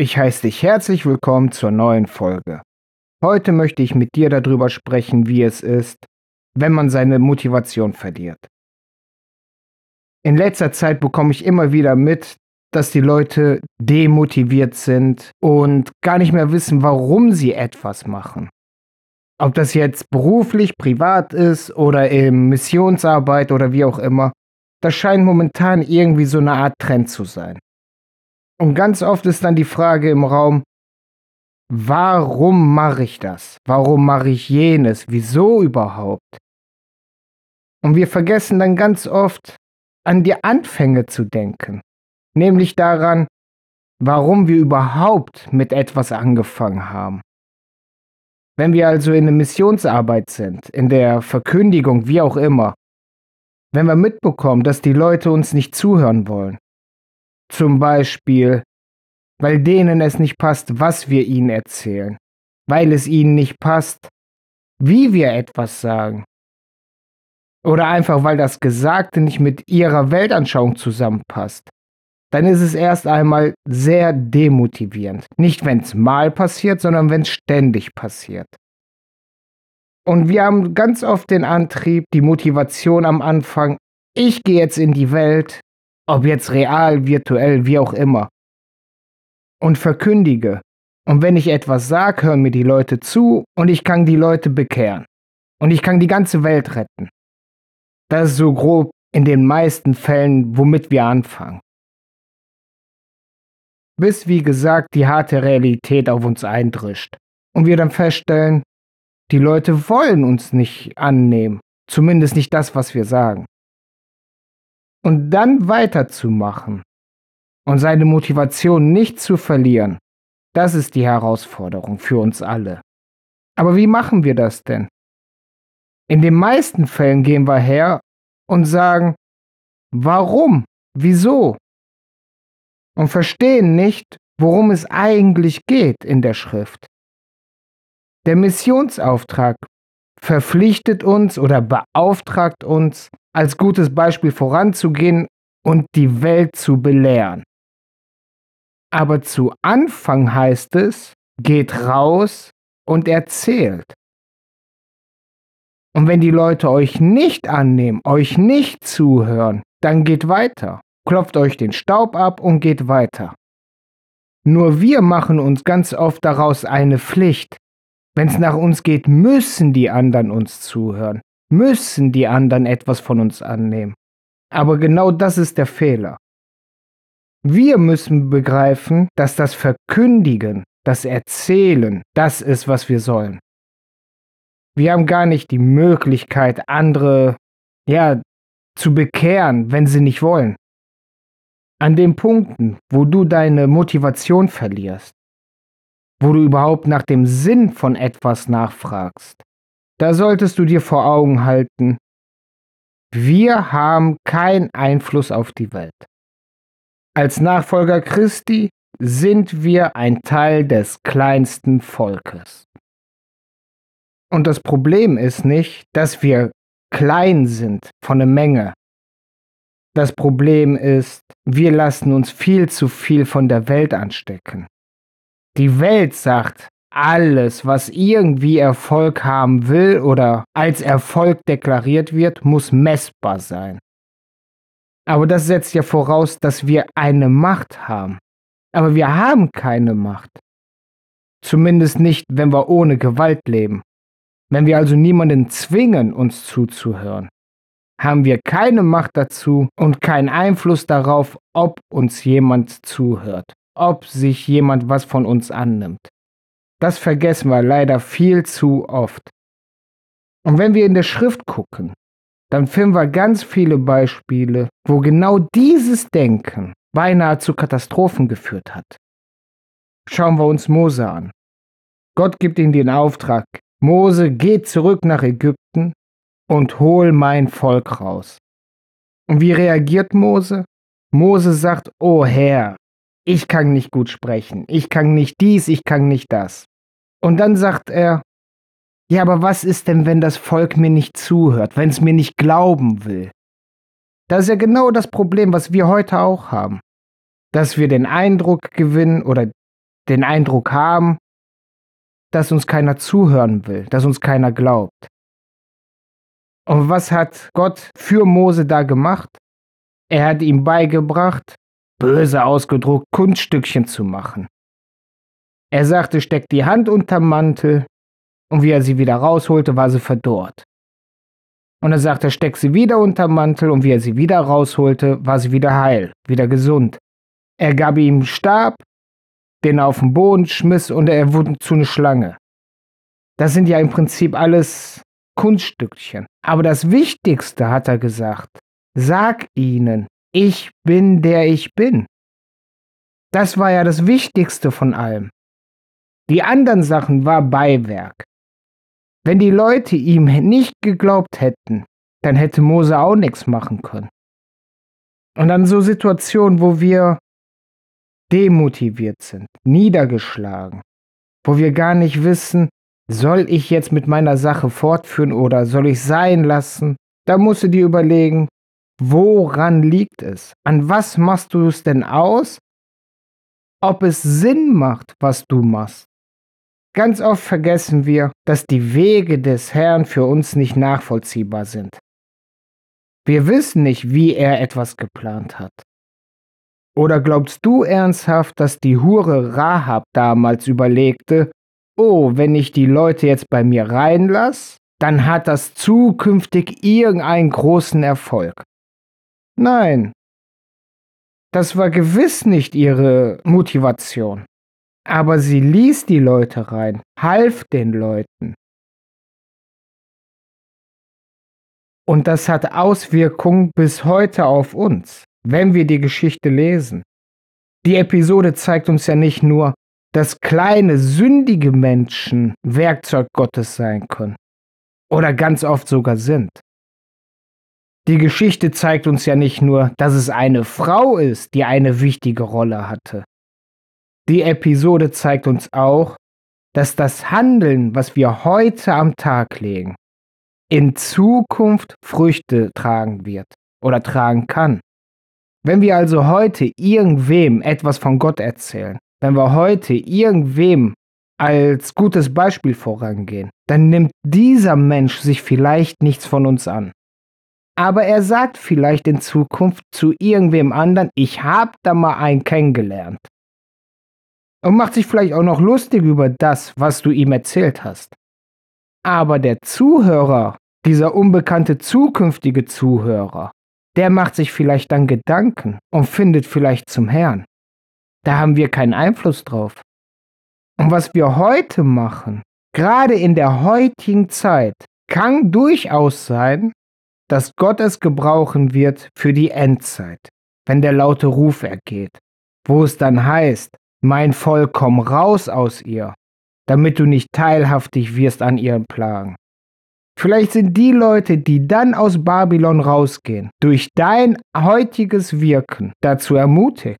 Ich heiße dich herzlich willkommen zur neuen Folge. Heute möchte ich mit dir darüber sprechen, wie es ist, wenn man seine Motivation verliert. In letzter Zeit bekomme ich immer wieder mit, dass die Leute demotiviert sind und gar nicht mehr wissen, warum sie etwas machen. Ob das jetzt beruflich, privat ist oder in Missionsarbeit oder wie auch immer, das scheint momentan irgendwie so eine Art Trend zu sein. Und ganz oft ist dann die Frage im Raum, warum mache ich das? Warum mache ich jenes? Wieso überhaupt? Und wir vergessen dann ganz oft an die Anfänge zu denken, nämlich daran, warum wir überhaupt mit etwas angefangen haben. Wenn wir also in der Missionsarbeit sind, in der Verkündigung, wie auch immer, wenn wir mitbekommen, dass die Leute uns nicht zuhören wollen, zum Beispiel, weil denen es nicht passt, was wir ihnen erzählen, weil es ihnen nicht passt, wie wir etwas sagen. Oder einfach, weil das Gesagte nicht mit ihrer Weltanschauung zusammenpasst. Dann ist es erst einmal sehr demotivierend. Nicht, wenn es mal passiert, sondern wenn es ständig passiert. Und wir haben ganz oft den Antrieb, die Motivation am Anfang, ich gehe jetzt in die Welt, ob jetzt real, virtuell, wie auch immer, und verkündige. Und wenn ich etwas sage, hören mir die Leute zu und ich kann die Leute bekehren. Und ich kann die ganze Welt retten. Das ist so grob in den meisten Fällen, womit wir anfangen. Bis, wie gesagt, die harte Realität auf uns eindrischt und wir dann feststellen, die Leute wollen uns nicht annehmen, zumindest nicht das, was wir sagen und dann weiterzumachen und seine Motivation nicht zu verlieren, das ist die Herausforderung für uns alle. Aber wie machen wir das denn? In den meisten Fällen gehen wir her und sagen, warum, wieso? Und verstehen nicht, worum es eigentlich geht in der Schrift. Der Missionsauftrag verpflichtet uns oder beauftragt uns, als gutes Beispiel voranzugehen und die Welt zu belehren. Aber zu Anfang heißt es, geht raus und erzählt. Und wenn die Leute euch nicht annehmen, euch nicht zuhören, dann geht weiter. Klopft euch den Staub ab und geht weiter. Nur wir machen uns ganz oft daraus eine Pflicht. Wenn es nach uns geht, müssen die anderen uns zuhören müssen die anderen etwas von uns annehmen. Aber genau das ist der Fehler. Wir müssen begreifen, dass das Verkündigen, das Erzählen, das ist, was wir sollen. Wir haben gar nicht die Möglichkeit, andere, ja, zu bekehren, wenn sie nicht wollen. An den Punkten, wo du deine Motivation verlierst, wo du überhaupt nach dem Sinn von etwas nachfragst, da solltest du dir vor Augen halten, wir haben keinen Einfluss auf die Welt. Als Nachfolger Christi sind wir ein Teil des kleinsten Volkes. Und das Problem ist nicht, dass wir klein sind von der Menge. Das Problem ist, wir lassen uns viel zu viel von der Welt anstecken. Die Welt sagt, alles, was irgendwie Erfolg haben will oder als Erfolg deklariert wird, muss messbar sein. Aber das setzt ja voraus, dass wir eine Macht haben. Aber wir haben keine Macht. Zumindest nicht, wenn wir ohne Gewalt leben. Wenn wir also niemanden zwingen, uns zuzuhören, haben wir keine Macht dazu und keinen Einfluss darauf, ob uns jemand zuhört, ob sich jemand was von uns annimmt. Das vergessen wir leider viel zu oft. Und wenn wir in der Schrift gucken, dann finden wir ganz viele Beispiele, wo genau dieses Denken beinahe zu Katastrophen geführt hat. Schauen wir uns Mose an. Gott gibt ihm den Auftrag, Mose, geh zurück nach Ägypten und hol mein Volk raus. Und wie reagiert Mose? Mose sagt, O Herr, ich kann nicht gut sprechen, ich kann nicht dies, ich kann nicht das. Und dann sagt er, ja, aber was ist denn, wenn das Volk mir nicht zuhört, wenn es mir nicht glauben will? Das ist ja genau das Problem, was wir heute auch haben. Dass wir den Eindruck gewinnen oder den Eindruck haben, dass uns keiner zuhören will, dass uns keiner glaubt. Und was hat Gott für Mose da gemacht? Er hat ihm beigebracht, böse ausgedruckt, Kunststückchen zu machen. Er sagte, steck die Hand unterm Mantel, und wie er sie wieder rausholte, war sie verdorrt. Und er sagte, steck sie wieder unterm Mantel, und wie er sie wieder rausholte, war sie wieder heil, wieder gesund. Er gab ihm Stab, den er auf den Boden schmiss, und er wurde zu einer Schlange. Das sind ja im Prinzip alles Kunststückchen. Aber das Wichtigste, hat er gesagt, sag ihnen, ich bin der ich bin. Das war ja das Wichtigste von allem. Die anderen Sachen war Beiwerk. Wenn die Leute ihm nicht geglaubt hätten, dann hätte Mose auch nichts machen können. Und dann so Situationen, wo wir demotiviert sind, niedergeschlagen, wo wir gar nicht wissen, soll ich jetzt mit meiner Sache fortführen oder soll ich sein lassen? Da musst du dir überlegen, woran liegt es? An was machst du es denn aus? Ob es Sinn macht, was du machst. Ganz oft vergessen wir, dass die Wege des Herrn für uns nicht nachvollziehbar sind. Wir wissen nicht, wie er etwas geplant hat. Oder glaubst du ernsthaft, dass die Hure Rahab damals überlegte, oh, wenn ich die Leute jetzt bei mir reinlasse, dann hat das zukünftig irgendeinen großen Erfolg? Nein, das war gewiss nicht ihre Motivation. Aber sie ließ die Leute rein, half den Leuten. Und das hat Auswirkungen bis heute auf uns, wenn wir die Geschichte lesen. Die Episode zeigt uns ja nicht nur, dass kleine, sündige Menschen Werkzeug Gottes sein können oder ganz oft sogar sind. Die Geschichte zeigt uns ja nicht nur, dass es eine Frau ist, die eine wichtige Rolle hatte, die Episode zeigt uns auch, dass das Handeln, was wir heute am Tag legen, in Zukunft Früchte tragen wird oder tragen kann. Wenn wir also heute irgendwem etwas von Gott erzählen, wenn wir heute irgendwem als gutes Beispiel vorangehen, dann nimmt dieser Mensch sich vielleicht nichts von uns an. Aber er sagt vielleicht in Zukunft zu irgendwem anderen, ich habe da mal einen kennengelernt und macht sich vielleicht auch noch lustig über das, was du ihm erzählt hast. Aber der Zuhörer, dieser unbekannte zukünftige Zuhörer, der macht sich vielleicht dann Gedanken und findet vielleicht zum Herrn. Da haben wir keinen Einfluss drauf. Und was wir heute machen, gerade in der heutigen Zeit, kann durchaus sein, dass Gott es gebrauchen wird für die Endzeit, wenn der laute Ruf ergeht, wo es dann heißt, mein Volk, komm raus aus ihr, damit du nicht teilhaftig wirst an ihren Plagen. Vielleicht sind die Leute, die dann aus Babylon rausgehen, durch dein heutiges Wirken dazu ermutigt.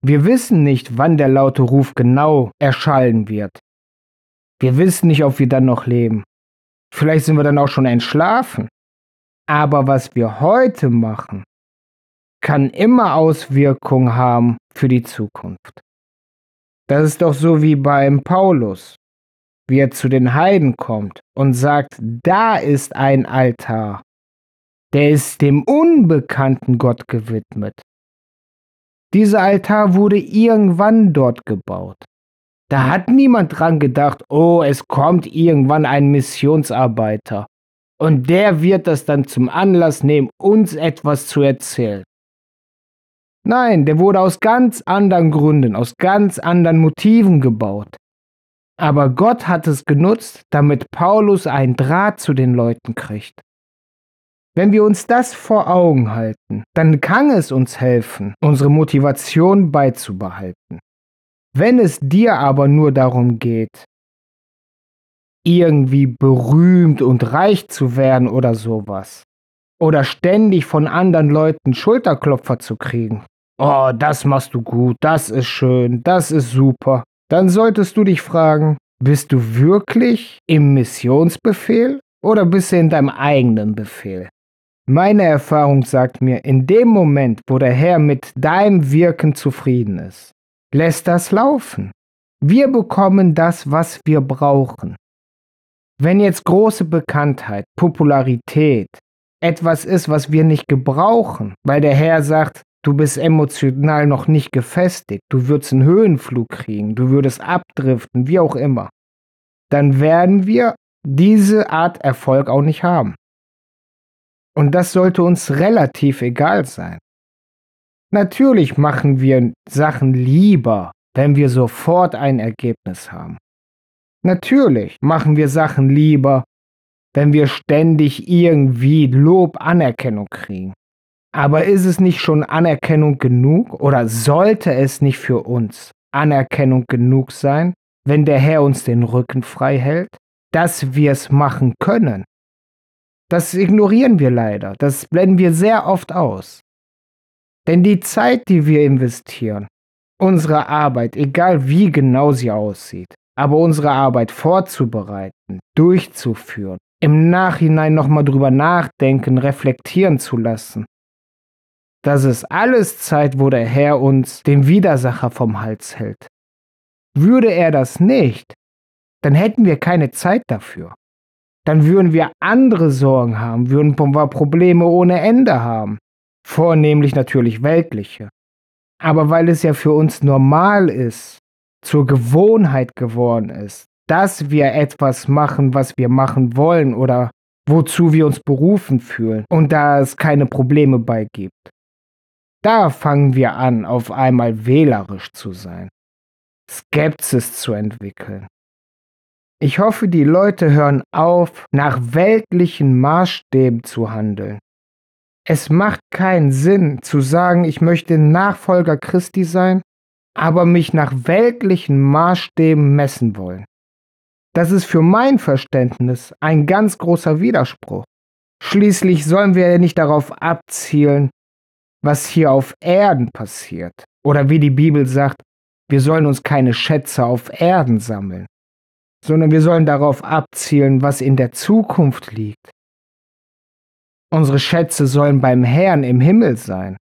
Wir wissen nicht, wann der laute Ruf genau erschallen wird. Wir wissen nicht, ob wir dann noch leben. Vielleicht sind wir dann auch schon entschlafen. Aber was wir heute machen, kann immer Auswirkungen haben für die Zukunft. Das ist doch so wie beim Paulus, wie er zu den Heiden kommt und sagt, da ist ein Altar, der ist dem unbekannten Gott gewidmet. Dieser Altar wurde irgendwann dort gebaut. Da hat niemand dran gedacht, oh, es kommt irgendwann ein Missionsarbeiter und der wird das dann zum Anlass nehmen, uns etwas zu erzählen. Nein, der wurde aus ganz anderen Gründen, aus ganz anderen Motiven gebaut. Aber Gott hat es genutzt, damit Paulus einen Draht zu den Leuten kriegt. Wenn wir uns das vor Augen halten, dann kann es uns helfen, unsere Motivation beizubehalten. Wenn es dir aber nur darum geht, irgendwie berühmt und reich zu werden oder sowas, oder ständig von anderen Leuten Schulterklopfer zu kriegen, oh, das machst du gut, das ist schön, das ist super, dann solltest du dich fragen, bist du wirklich im Missionsbefehl oder bist du in deinem eigenen Befehl? Meine Erfahrung sagt mir, in dem Moment, wo der Herr mit deinem Wirken zufrieden ist, lässt das laufen. Wir bekommen das, was wir brauchen. Wenn jetzt große Bekanntheit, Popularität etwas ist, was wir nicht gebrauchen, weil der Herr sagt, du bist emotional noch nicht gefestigt, du würdest einen Höhenflug kriegen, du würdest abdriften, wie auch immer, dann werden wir diese Art Erfolg auch nicht haben. Und das sollte uns relativ egal sein. Natürlich machen wir Sachen lieber, wenn wir sofort ein Ergebnis haben. Natürlich machen wir Sachen lieber, wenn wir ständig irgendwie Lob, Anerkennung kriegen. Aber ist es nicht schon Anerkennung genug oder sollte es nicht für uns Anerkennung genug sein, wenn der Herr uns den Rücken frei hält, dass wir es machen können? Das ignorieren wir leider, das blenden wir sehr oft aus. Denn die Zeit, die wir investieren, unsere Arbeit, egal wie genau sie aussieht, aber unsere Arbeit vorzubereiten, durchzuführen, im Nachhinein nochmal drüber nachdenken, reflektieren zu lassen, das ist alles Zeit, wo der Herr uns den Widersacher vom Hals hält. Würde er das nicht, dann hätten wir keine Zeit dafür. Dann würden wir andere Sorgen haben, würden Probleme ohne Ende haben vornehmlich natürlich weltliche. Aber weil es ja für uns normal ist, zur Gewohnheit geworden ist, dass wir etwas machen, was wir machen wollen oder wozu wir uns berufen fühlen und da es keine Probleme bei gibt. Da fangen wir an, auf einmal wählerisch zu sein, Skepsis zu entwickeln. Ich hoffe, die Leute hören auf, nach weltlichen Maßstäben zu handeln es macht keinen Sinn zu sagen, ich möchte Nachfolger Christi sein, aber mich nach weltlichen Maßstäben messen wollen. Das ist für mein Verständnis ein ganz großer Widerspruch. Schließlich sollen wir ja nicht darauf abzielen, was hier auf Erden passiert. Oder wie die Bibel sagt, wir sollen uns keine Schätze auf Erden sammeln, sondern wir sollen darauf abzielen, was in der Zukunft liegt. Unsere Schätze sollen beim Herrn im Himmel sein.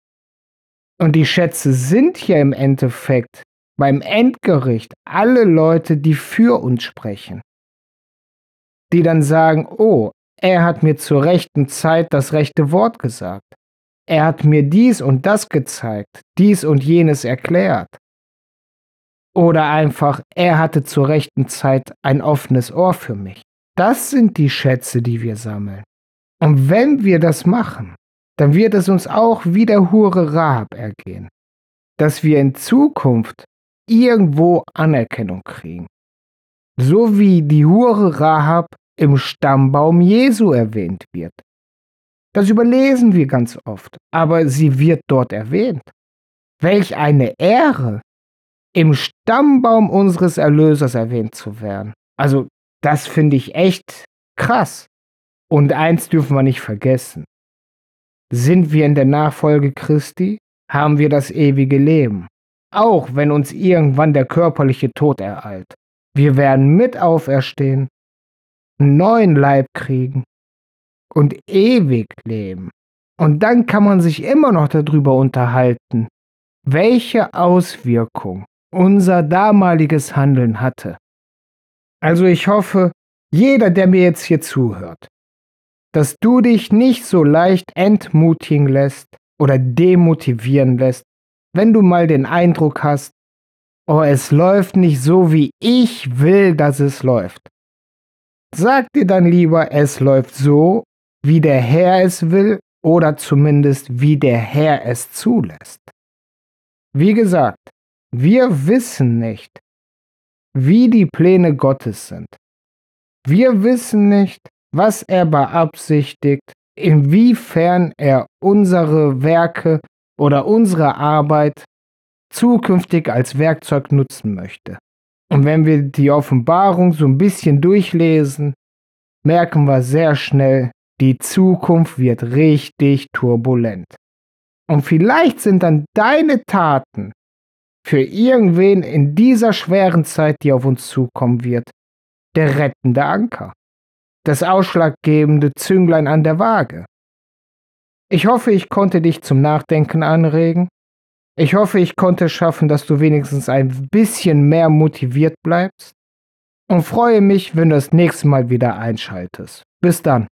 Und die Schätze sind hier im Endeffekt beim Endgericht alle Leute, die für uns sprechen. Die dann sagen, oh, er hat mir zur rechten Zeit das rechte Wort gesagt. Er hat mir dies und das gezeigt, dies und jenes erklärt. Oder einfach, er hatte zur rechten Zeit ein offenes Ohr für mich. Das sind die Schätze, die wir sammeln. Und wenn wir das machen, dann wird es uns auch wie der Hure Rahab ergehen, dass wir in Zukunft irgendwo Anerkennung kriegen. So wie die Hure Rahab im Stammbaum Jesu erwähnt wird. Das überlesen wir ganz oft, aber sie wird dort erwähnt. Welch eine Ehre, im Stammbaum unseres Erlösers erwähnt zu werden. Also das finde ich echt krass. Und eins dürfen wir nicht vergessen. Sind wir in der Nachfolge Christi, haben wir das ewige Leben. Auch wenn uns irgendwann der körperliche Tod ereilt. Wir werden mit auferstehen, einen neuen Leib kriegen und ewig leben. Und dann kann man sich immer noch darüber unterhalten, welche Auswirkung unser damaliges Handeln hatte. Also ich hoffe, jeder, der mir jetzt hier zuhört, dass du dich nicht so leicht entmutigen lässt oder demotivieren lässt, wenn du mal den Eindruck hast, oh, es läuft nicht so, wie ich will, dass es läuft. Sag dir dann lieber, es läuft so, wie der Herr es will oder zumindest wie der Herr es zulässt. Wie gesagt, wir wissen nicht, wie die Pläne Gottes sind. Wir wissen nicht, was er beabsichtigt, inwiefern er unsere Werke oder unsere Arbeit zukünftig als Werkzeug nutzen möchte. Und wenn wir die Offenbarung so ein bisschen durchlesen, merken wir sehr schnell, die Zukunft wird richtig turbulent. Und vielleicht sind dann deine Taten für irgendwen in dieser schweren Zeit, die auf uns zukommen wird, der rettende Anker das ausschlaggebende Zünglein an der Waage. Ich hoffe, ich konnte dich zum Nachdenken anregen. Ich hoffe, ich konnte schaffen, dass du wenigstens ein bisschen mehr motiviert bleibst und freue mich, wenn du das nächste Mal wieder einschaltest. Bis dann.